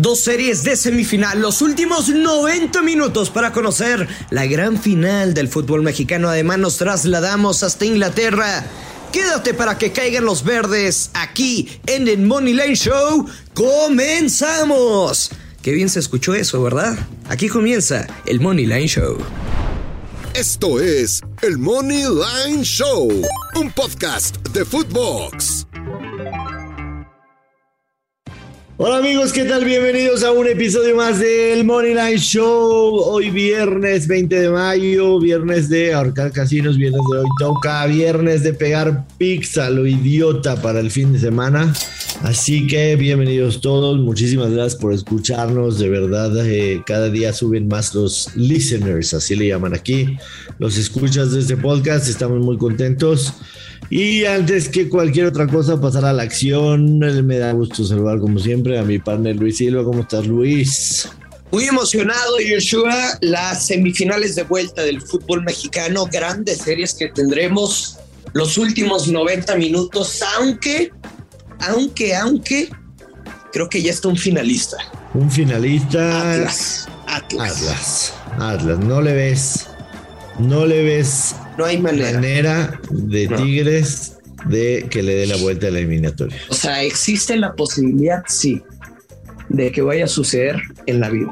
Dos series de semifinal, los últimos 90 minutos para conocer la gran final del fútbol mexicano. Además nos trasladamos hasta Inglaterra. Quédate para que caigan los verdes aquí en el Money Line Show. ¡Comenzamos! Qué bien se escuchó eso, ¿verdad? Aquí comienza el Money Line Show. Esto es el Money Line Show, un podcast de Footbox. Hola amigos, ¿qué tal? Bienvenidos a un episodio más del Money Line Show. Hoy viernes 20 de mayo, viernes de ahorcar casinos, viernes de hoy toca, viernes de pegar pizza, lo idiota para el fin de semana. Así que bienvenidos todos, muchísimas gracias por escucharnos, de verdad eh, cada día suben más los listeners, así le llaman aquí, los escuchas de este podcast, estamos muy contentos. Y antes que cualquier otra cosa, pasar a la acción. Me da gusto saludar, como siempre, a mi partner Luis Silva. ¿Cómo estás, Luis? Muy emocionado, Joshua. Las semifinales de vuelta del fútbol mexicano, grandes series que tendremos los últimos 90 minutos, aunque, aunque, aunque, creo que ya está un finalista. Un finalista. Atlas. Atlas. Atlas. Atlas. No le ves. No le ves no hay manera, de Tigres de que le dé la vuelta a la eliminatoria. O sea, existe la posibilidad, sí, de que vaya a suceder en la vida.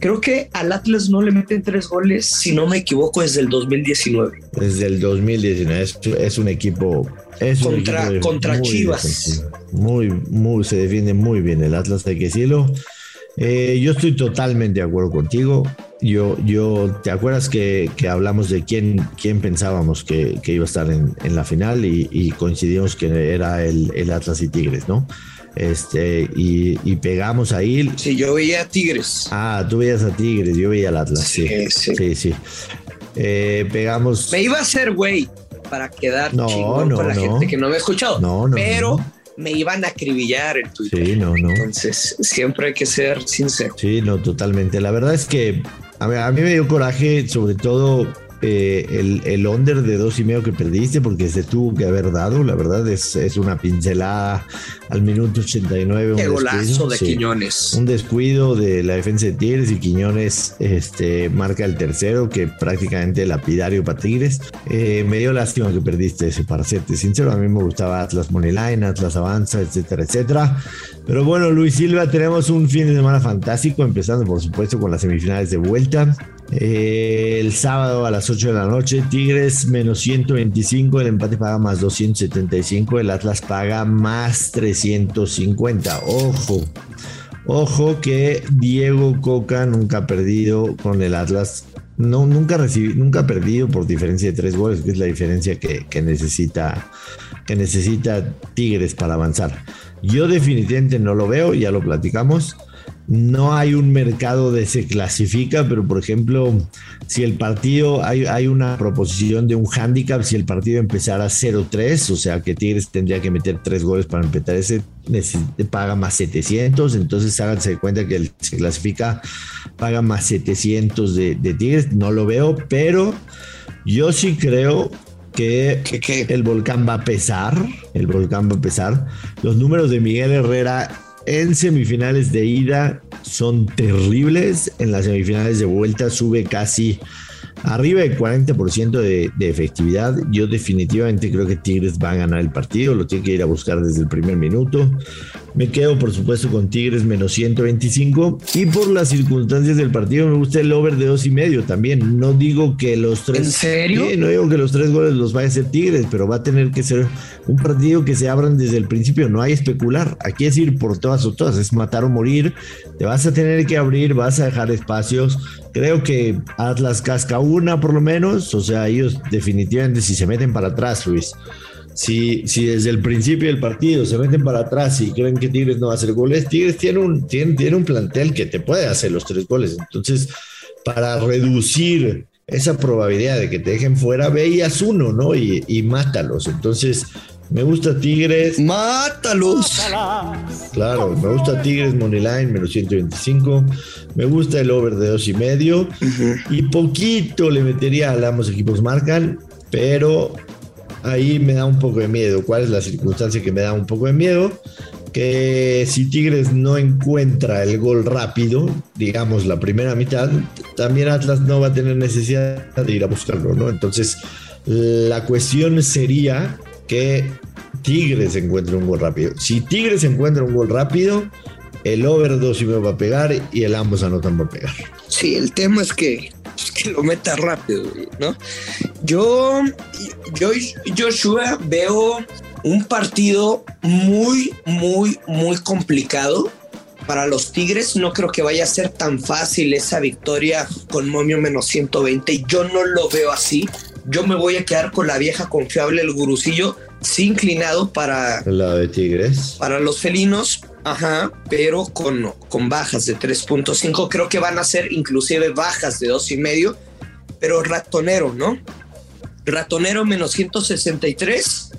Creo que al Atlas no le meten tres goles, si no me equivoco, desde el 2019. Desde el 2019, es, un equipo. Es contra, contra Chivas. Muy, muy, se defiende muy bien el Atlas, hay que decirlo. Eh, yo estoy totalmente de acuerdo contigo. Yo, yo, ¿te acuerdas que, hablamos de quién, quién pensábamos que, iba a estar en, la final y, coincidimos que era el, Atlas y Tigres, ¿no? Este, y, pegamos ahí. Sí, yo veía a Tigres. Ah, tú veías a Tigres, yo veía al Atlas, sí. Sí, sí. Eh, pegamos. Me iba a hacer güey para quedar no, no, con la gente que no me ha escuchado. No, no. Pero me iban a acribillar en Twitter. Sí, no, no. Entonces, siempre hay que ser sincero. Sí, no, totalmente. La verdad es que a mí, me dio coraje, sobre todo eh, el, el, under de dos y medio que perdiste, porque se tuvo que haber dado, la verdad es, es una pincelada al minuto 89. Qué golazo de Quiñones. Un descuido de la defensa de Tigres y Quiñones este, marca el tercero, que prácticamente lapidario para Tigres. Eh, me dio lástima que perdiste ese, para serte sincero. A mí me gustaba Atlas Moneyline, Atlas Avanza, etcétera, etcétera. Pero bueno, Luis Silva, tenemos un fin de semana fantástico, empezando por supuesto con las semifinales de vuelta. El sábado a las 8 de la noche, Tigres menos 125, el empate paga más 275, el Atlas paga más 350. Ojo, ojo que Diego Coca nunca ha perdido con el Atlas. No, nunca, recibí, nunca ha perdido por diferencia de tres goles, que es la diferencia que necesita, que necesita Tigres para avanzar. Yo definitivamente no lo veo, ya lo platicamos. No hay un mercado de se clasifica, pero por ejemplo, si el partido, hay, hay una proposición de un handicap, si el partido empezara 0-3, o sea que Tigres tendría que meter tres goles para empezar ese, paga más 700, entonces háganse cuenta que el se clasifica, paga más 700 de, de Tigres, no lo veo, pero yo sí creo que el volcán va a pesar, el volcán va a pesar. Los números de Miguel Herrera en semifinales de ida son terribles, en las semifinales de vuelta sube casi arriba del 40% de, de, efectividad. Yo definitivamente creo que Tigres va a ganar el partido, lo tiene que ir a buscar desde el primer minuto. Me quedo, por supuesto, con Tigres menos 125. Y por las circunstancias del partido, me gusta el over de dos y medio también. No digo que los tres. ¿En serio? no digo que los tres goles los vaya a hacer Tigres, pero va a tener que ser un partido que se abran desde el principio. No hay especular. Aquí es ir por todas o todas. Es matar o morir. Te vas a tener que abrir, vas a dejar espacios. Creo que Atlas casca una por lo menos. O sea, ellos definitivamente si se meten para atrás, Luis si, si desde el principio del partido se meten para atrás y creen que Tigres no va a hacer goles, Tigres tiene un, tiene, tiene un plantel que te puede hacer los tres goles. Entonces, para reducir esa probabilidad de que te dejen fuera, veías uno, ¿no? Y, y mátalos. Entonces, me gusta Tigres. ¡Mátalos! Claro, me gusta Tigres Moneyline, menos 125. Me gusta el over de dos y medio. Y poquito le metería a ambos equipos marcan, pero ahí me da un poco de miedo. ¿Cuál es la circunstancia que me da un poco de miedo? que si Tigres no encuentra el gol rápido, digamos la primera mitad, también Atlas no va a tener necesidad de ir a buscarlo, ¿no? Entonces, la cuestión sería que Tigres encuentre un gol rápido. Si Tigres encuentra un gol rápido, el over 2 me va a pegar y el ambos anotan va a pegar. Sí, el tema es que, que lo meta rápido, ¿no? Yo, yo, Joshua, veo un partido muy, muy, muy complicado. Para los Tigres no creo que vaya a ser tan fácil esa victoria con momio menos 120. Yo no lo veo así. Yo me voy a quedar con la vieja confiable, el gurucillo, sí inclinado para... La de Tigres. Para los felinos, ajá, pero con, con bajas de 3.5. Creo que van a ser inclusive bajas de 2.5, pero ratonero, ¿no? Ratonero menos 163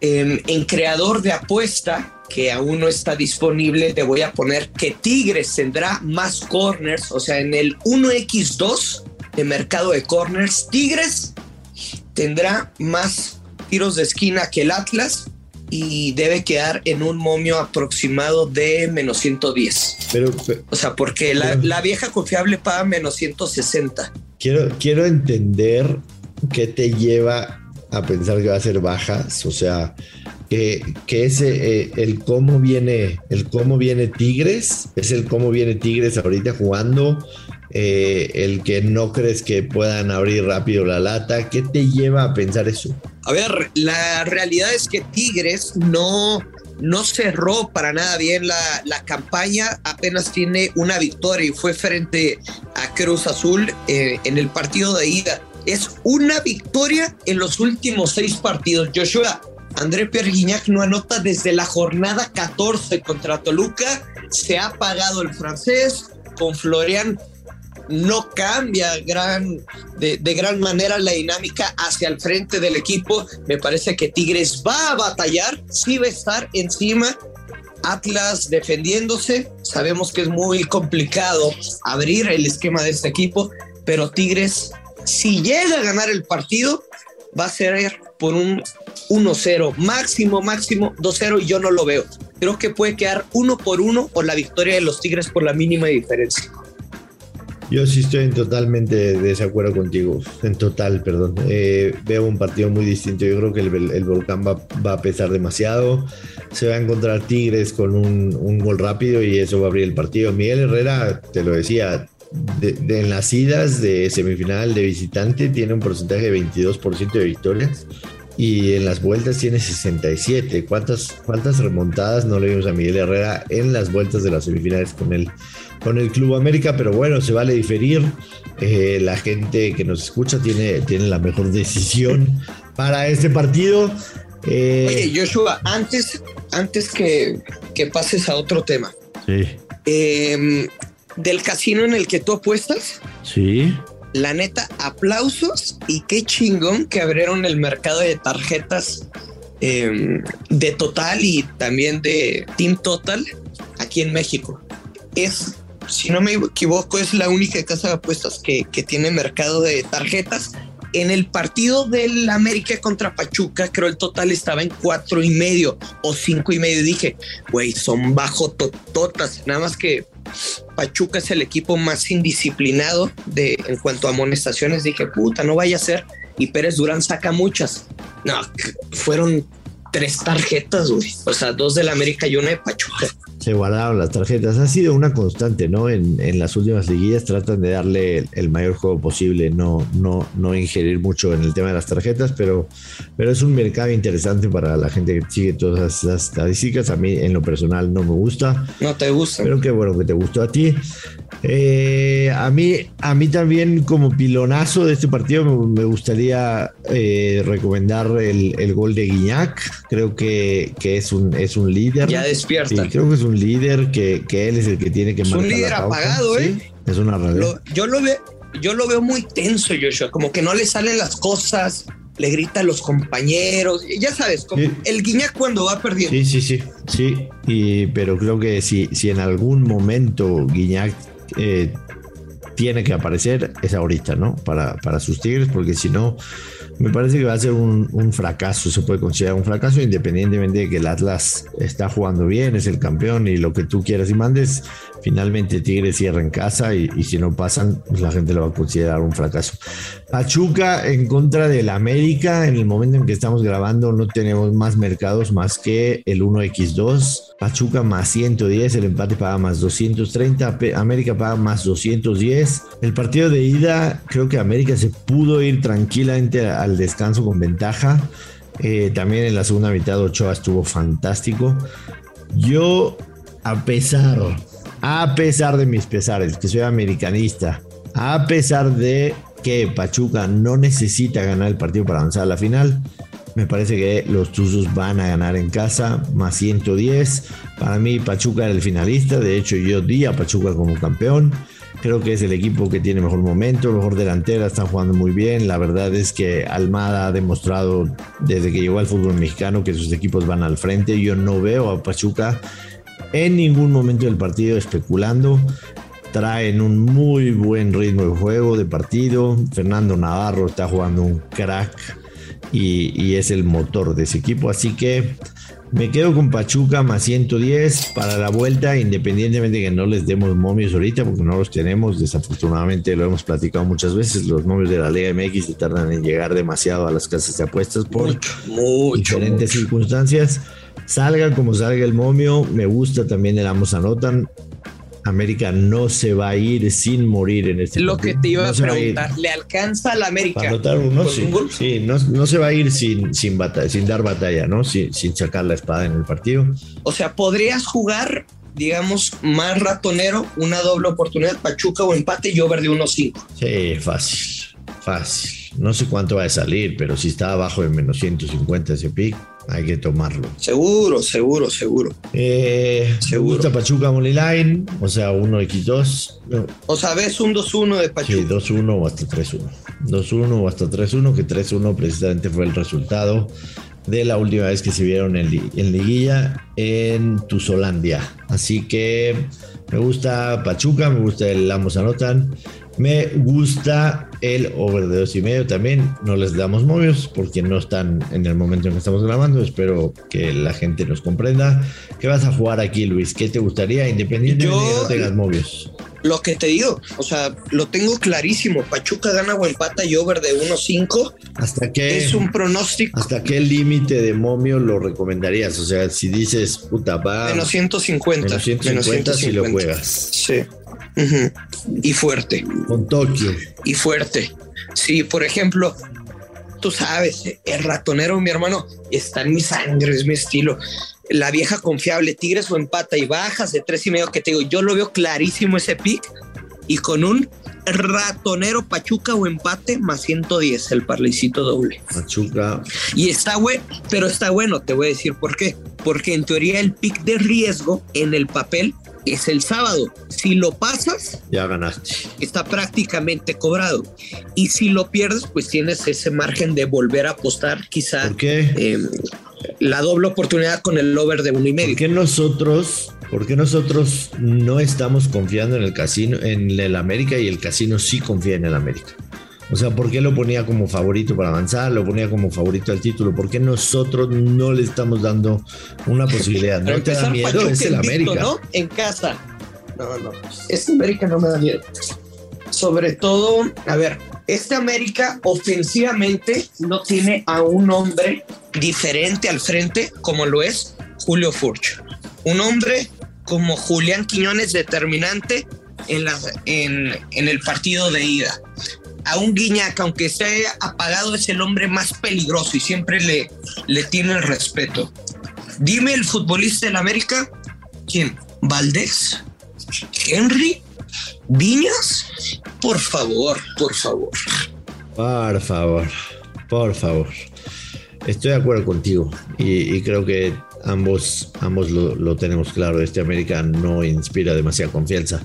en creador de apuesta, que aún no está disponible, te voy a poner que Tigres tendrá más corners, o sea, en el 1x2 de mercado de corners, Tigres tendrá más tiros de esquina que el Atlas y debe quedar en un momio aproximado de menos 110. Pero, o sea, porque la, la, vieja confiable paga menos 160. Quiero, quiero entender qué te lleva a pensar que va a ser bajas, o sea, que, que ese, eh, el cómo viene, el cómo viene Tigres, es el cómo viene Tigres ahorita jugando, eh, el que no crees que puedan abrir rápido la lata, ¿qué te lleva a pensar eso? A ver, la realidad es que Tigres no, no cerró para nada bien la, la, campaña, apenas tiene una victoria y fue frente a Cruz Azul eh, en el partido de ida es una victoria en los últimos seis partidos. Joshua, André Pierre Guignac no anota desde la jornada 14 contra Toluca. Se ha pagado el francés. Con Florian no cambia de, de, gran manera la dinámica hacia el frente del equipo. Me parece que Tigres va a batallar, sí va a estar encima. Atlas defendiéndose. Sabemos que es muy complicado abrir el esquema de este equipo, pero Tigres si llega a ganar el partido, va a ser por un 1-0, máximo, máximo 2-0 y yo no lo veo. Creo que puede quedar uno por uno o la victoria de los Tigres por la mínima diferencia. Yo sí estoy en totalmente desacuerdo contigo, en total, perdón. Eh, veo un partido muy distinto. Yo creo que el, Volcán va, a pesar demasiado. Se va a encontrar Tigres con un, gol rápido y eso va a abrir el partido. Miguel Herrera, te lo decía, de, en las idas de semifinal de visitante tiene un porcentaje de 22% de victorias y en las vueltas tiene 67. ¿Cuántas, ¿Cuántas remontadas no le vimos a Miguel Herrera en las vueltas de las semifinales con el, con el Club América? Pero bueno, se vale diferir. Eh, la gente que nos escucha tiene, tiene la mejor decisión para este partido. Eh, Oye, Joshua, antes, antes que, que pases a otro tema. Sí. Eh, del casino en el que tú apuestas. Sí. La neta, aplausos y qué chingón que abrieron el mercado de tarjetas em, de Total y también de Team Total aquí en México. Es, si no me equivoco, es la única casa de apuestas que, que tiene mercado de tarjetas. En el partido del América contra Pachuca, creo el total estaba en cuatro y medio o cinco y medio. dije, güey, son bajo tototas. Nada más que Pachuca es el equipo más indisciplinado de, en cuanto a amonestaciones. Dije, puta, no vaya a ser. Y Pérez Durán saca muchas. No, fueron tres tarjetas, güey. O sea, dos del América y una de Pachuca. Se guardaron las tarjetas. Ha sido una constante, ¿no? En, en las últimas liguillas tratan de darle el, mayor juego posible, no, no, no ingerir mucho en el tema de las tarjetas, pero, pero es un mercado interesante para la gente que sigue todas esas estadísticas. A mí, en lo personal, no me gusta. No te gusta. Pero qué bueno que te gustó a ti. Eh, a, mí, a mí también, como pilonazo de este partido, me, gustaría eh, recomendar el, el, gol de Guiñac. Creo que, que, es, un, es un líder. Ya despierta. creo que es un líder, que, que, él es el que tiene que Es un líder apagado, ¿eh? Es una realidad. yo, lo veo, yo lo veo muy tenso, Joshua. Como que no le salen las cosas le grita a los compañeros, ya sabes, como el Guiñac cuando va perdiendo. Sí, sí, sí, sí, y, pero creo que si, si en algún momento Guiñac eh, tiene que aparecer es ahorita, ¿no? Para, para sus Tigres, porque si no, me parece que va a ser un, un, fracaso, se puede considerar un fracaso independientemente de que el Atlas está jugando bien, es el campeón y lo que tú quieras y mandes. Finalmente Tigres cierra en casa y, si no pasan, pues la gente lo va a considerar un fracaso. Pachuca en contra del América, en el momento en que estamos grabando no tenemos más mercados más que el 1x2. Pachuca más 110, el empate paga más 230, América paga más 210. El partido de ida, creo que América se pudo ir tranquilamente al descanso con ventaja. Eh, también en la segunda mitad Ochoa estuvo fantástico. Yo, a pesar, a pesar de mis pesares, que soy americanista, a pesar de que Pachuca no necesita ganar el partido para avanzar a la final, me parece que los Tuzos van a ganar en casa, más 110. Para mí, Pachuca era el finalista. De hecho, yo di a Pachuca como campeón. Creo que es el equipo que tiene mejor momento, mejor delantera, están jugando muy bien. La verdad es que Almada ha demostrado desde que llegó al fútbol mexicano que sus equipos van al frente. Yo no veo a Pachuca en ningún momento del partido especulando. Traen un muy buen ritmo de juego, de partido. Fernando Navarro está jugando un crack y, es el motor de ese equipo. Así que me quedo con Pachuca más 110 para la vuelta, independientemente de que no les demos momios ahorita, porque no los tenemos. Desafortunadamente lo hemos platicado muchas veces. Los momios de la Liga MX se tardan en llegar demasiado a las casas de apuestas por diferentes circunstancias. Salga como salga el momio, me gusta también el ambos anotan. América no se va a ir sin morir en este Lo que te iba a preguntar, ¿le alcanza a la América? Para anotar uno, sí, sí no, se va a ir sin, sin, batalla, sin dar batalla, ¿no? Sin, sin sacar la espada en el partido. O sea, podrías jugar, digamos, más ratonero, una doble oportunidad, Pachuca o empate y over de 1-5. Sí, fácil, fácil. No sé cuánto va a salir, pero si está abajo de menos 150 ese pick, hay que tomarlo. Seguro, seguro, seguro. Eh, seguro. gusta Pachuca Line, o sea, 1x2. O sea, ves un 2-1 de Pachuca. Sí, 2-1 o hasta 3-1. 2-1 o hasta 3-1, que 3-1 precisamente fue el resultado de la última vez que se vieron en, en Liguilla en Tuzolandia. Así que me gusta Pachuca, me gusta el ambos anotan. Me gusta el over de dos y medio también. No les damos movios porque no están en el momento en que estamos grabando. Espero que la gente nos comprenda. ¿Qué vas a jugar aquí, Luis? ¿Qué te gustaría, independientemente de que no tengas movios? Lo que te digo, o sea, lo tengo clarísimo. Pachuca gana o empata y over de 1.5. ¿Hasta qué? Es un pronóstico. ¿Hasta qué límite de momio lo recomendarías? O sea, si dices, puta, va. Menos 150. Menos 150, si lo juegas. Sí. Y fuerte. Con Tokio. Y fuerte. Sí, por ejemplo, tú sabes, el ratonero, mi hermano, está en mi sangre, es mi estilo. La vieja confiable, Tigres o empata y bajas de tres y medio que te digo, yo lo veo clarísimo ese pick y con un ratonero Pachuca o empate más 110 el parlicito doble. Pachuca. Y está bueno, pero está bueno, te voy a decir por qué. Porque en teoría el pick de riesgo en el papel es el sábado. Si lo pasas, ya ganaste. Está prácticamente cobrado. Y si lo pierdes, pues tienes ese margen de volver a apostar, quizá. ¿Por qué? Em, la doble oportunidad con el over de uno y medio. ¿Por qué nosotros, por qué nosotros no estamos confiando en el casino, en el América y el casino sí confía en el América? O sea, ¿por qué lo ponía como favorito para avanzar? Lo ponía como favorito al título. ¿Por qué nosotros no le estamos dando una posibilidad? ¿No te da miedo? es el América. ¿no? En casa. No, no. Este América no me da miedo. Sobre todo, a ver, este América ofensivamente no tiene a un hombre diferente al frente como lo es Julio Furch. Un hombre como Julián Quiñones determinante en, la, en, en el partido de ida a un Guiñac, aunque esté apagado, es el hombre más peligroso y siempre le, le tiene el respeto. Dime el futbolista del América, ¿quién? ¿Valdés? ¿Henry? ¿Viñas? Por favor, por favor. Por favor, por favor. Estoy de acuerdo contigo y, creo que ambos, ambos lo, lo, tenemos claro. Este América no inspira demasiada confianza.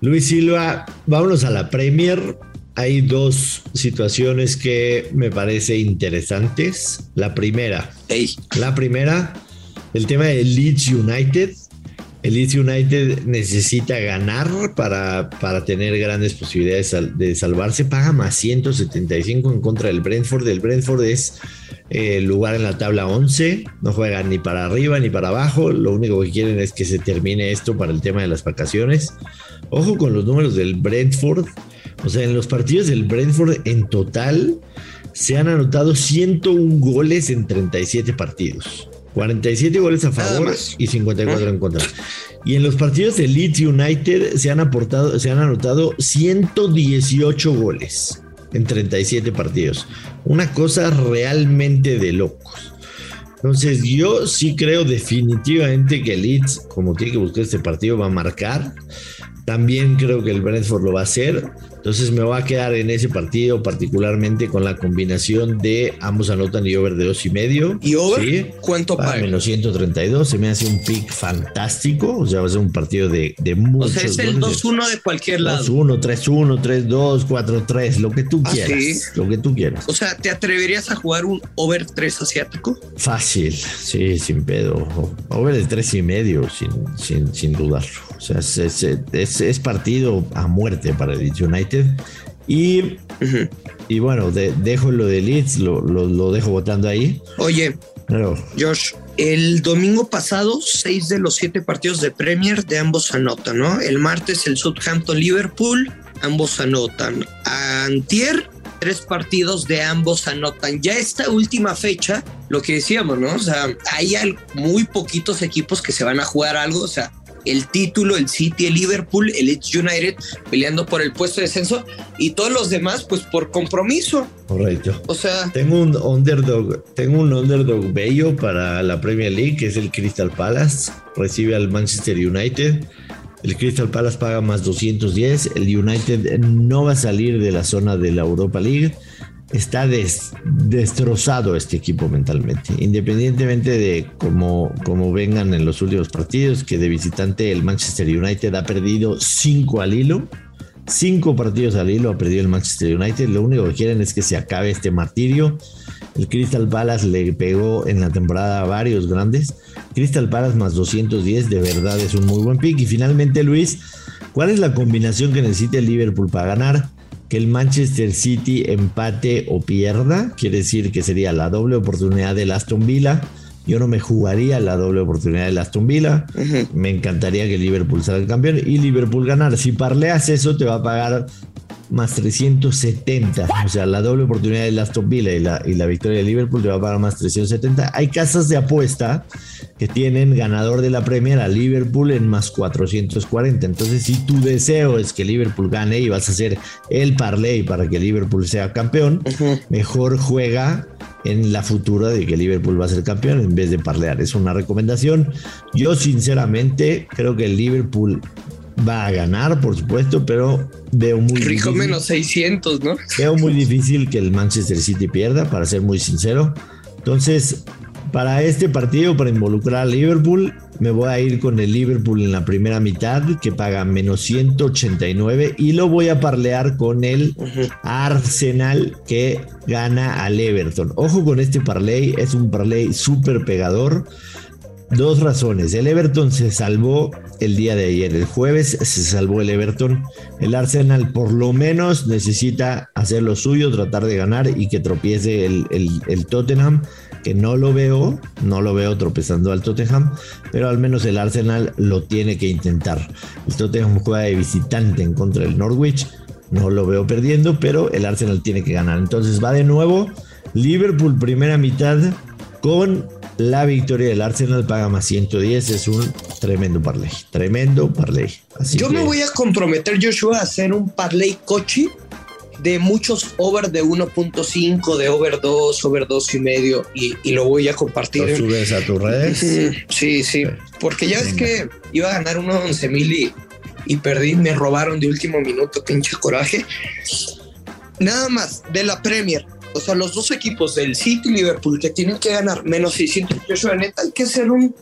Luis Silva, vámonos a la Premier hay dos situaciones que me parece interesantes. La primera, la primera, el tema de Leeds United. El Leeds United necesita ganar para, para tener grandes posibilidades de salvarse. Paga más 175 en contra del Brentford. El Brentford es el eh, lugar en la tabla 11. No juegan ni para arriba ni para abajo. Lo único que quieren es que se termine esto para el tema de las vacaciones. Ojo con los números del Brentford. O sea, en los partidos del Brentford en total se han anotado 101 goles en 37 partidos. 47 goles a favor y 54 en contra. Y en los partidos de Leeds United se han aportado, se han anotado 118 goles en 37 partidos. Una cosa realmente de locos. Entonces, yo sí creo definitivamente que Leeds, como tiene que buscar este partido, va a marcar. También creo que el Brentford lo va a hacer. Entonces me voy a quedar en ese partido particularmente con la combinación de ambos anotan y over de dos y medio. ¿Y over? ¿Cuánto para? Menos 132. Se me hace un pick fantástico. O sea, va a ser un partido de, de muchos. O sea, es el 2-1 de cualquier lado. 2-1, 3-1, 3-2, 4-3, lo que tú ah, quieras. Lo que tú quieras. O sea, ¿te atreverías a jugar un over 3 asiático? Fácil, sí, sin pedo. Over de 3 y medio, sin, sin, sin dudarlo. O sea, es, partido a muerte para el United. Y, y bueno, dejo lo de Leeds, lo, lo, dejo votando ahí. Oye, Josh, el domingo pasado, seis de los siete partidos de Premier de ambos anotan, ¿no? El martes el Southampton-Liverpool, ambos anotan. Antier, tres partidos de ambos anotan. Ya esta última fecha, lo que decíamos, ¿no? O sea, hay muy poquitos equipos que se van a jugar algo, o sea, el título, el City, el Liverpool, el Leeds United peleando por el puesto de descenso y todos los demás pues por compromiso. Correcto. O sea, tengo un underdog, tengo un underdog bello para la Premier League que es el Crystal Palace, recibe al Manchester United. El Crystal Palace paga más 210, el United no va a salir de la zona de la Europa League está destrozado este equipo mentalmente. Independientemente de cómo, cómo, vengan en los últimos partidos, que de visitante el Manchester United ha perdido cinco al hilo. Cinco partidos al hilo ha perdido el Manchester United. Lo único que quieren es que se acabe este martirio. El Crystal Palace le pegó en la temporada a varios grandes. Crystal Palace más 210, de verdad es un muy buen pick. Y finalmente, Luis, ¿cuál es la combinación que necesita el Liverpool para ganar? Que el Manchester City empate o pierda, quiere decir que sería la doble oportunidad del Aston Villa. Yo no me jugaría la doble oportunidad del Aston Villa. Me encantaría que Liverpool salga el campeón y Liverpool ganar. Si parleas eso, te va a pagar más 370. O sea, la doble oportunidad de Aston Villa y la, y la victoria de Liverpool te va a pagar más 370. Hay casas de apuesta que tienen ganador de la Premier a Liverpool en más 440. Entonces, si tu deseo es que Liverpool gane y vas a hacer el parlay para que Liverpool sea campeón, mejor juega en la futura de que Liverpool va a ser campeón en vez de parlear. Es una recomendación. Yo sinceramente creo que el Liverpool va a ganar, por supuesto, pero veo muy Rico menos 600, ¿no? Veo muy difícil que el Manchester City pierda, para ser muy sincero. Entonces, para este partido, para involucrar a Liverpool, me voy a ir con el Liverpool en la primera mitad, que paga menos 189, y lo voy a parlear con el Arsenal, que gana al Everton. Ojo con este parlay, es un parlay súper pegador. Dos razones. El Everton se salvó el día de ayer. El jueves se salvó el Everton. El Arsenal por lo menos necesita hacer lo suyo, tratar de ganar y que tropiece el, el, Tottenham, que no lo veo, no lo veo tropezando al Tottenham, pero al menos el Arsenal lo tiene que intentar. El Tottenham juega de visitante en contra del Norwich. No lo veo perdiendo, pero el Arsenal tiene que ganar. Entonces va de nuevo. Liverpool primera mitad con la victoria del Arsenal paga más 110. Es un tremendo parlay. Tremendo parlay. Yo me voy a comprometer, Joshua, a hacer un parlay cochi de muchos over de 1.5, de over 2, over 2 y medio, y, lo voy a compartir. ¿Lo subes a tus redes? Sí, sí, porque ya es que iba a ganar unos 11 mil y, y perdí, me robaron de último minuto, pinche coraje. Nada más, de la Premier, o sea, los dos equipos del City y Liverpool que tienen que ganar menos 600 pesos neta, hay que ser un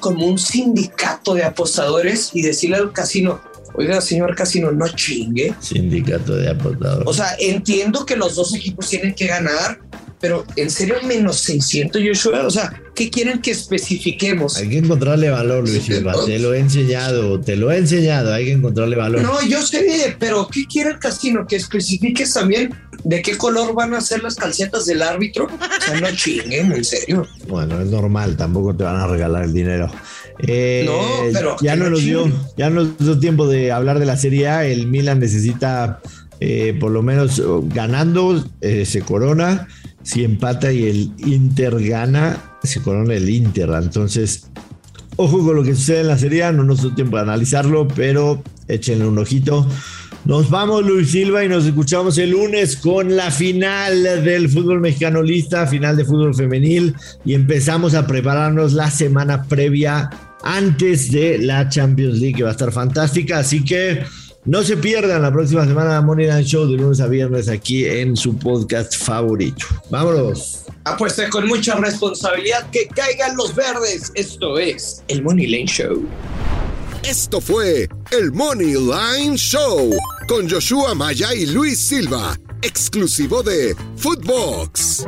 como un sindicato de apostadores y decirle al casino, oiga, señor casino, no chingue. Sindicato de apostadores. O sea, entiendo que los dos equipos tienen que ganar, pero en serio menos 600 Joshua, o sea, ¿qué quieren que especifiquemos? Hay que encontrarle valor, Luis Silva, te lo he enseñado, te lo he enseñado, hay que encontrarle valor. No, yo sé, pero ¿qué quiere el casino? Que especifiques también de qué color van a ser las calcetas del árbitro. O sea, no chinguen, en serio. Bueno, es normal, tampoco te van a regalar el dinero. Eh, no, pero ya no nos dio, ya no nos dio tiempo de hablar de la Serie A. El Milan necesita eh, por lo menos ganando eh, se corona. Si empata y el Inter gana, se corona el Inter. Entonces, ojo con lo que sucede en la Serie A. No nos dio tiempo de analizarlo, pero échenle un ojito. Nos vamos, Luis Silva, y nos escuchamos el lunes con la final del fútbol mexicano lista, final de fútbol femenil, y empezamos a prepararnos la semana previa antes de la Champions League, que va a estar fantástica. Así que no se pierdan la próxima semana Money Line Show de lunes a viernes aquí en su podcast favorito. Vámonos. Apuesta con mucha responsabilidad que caigan los verdes. Esto es el Money Line Show. Esto fue el Money Line Show con Joshua Maya y Luis Silva, exclusivo de Footbox.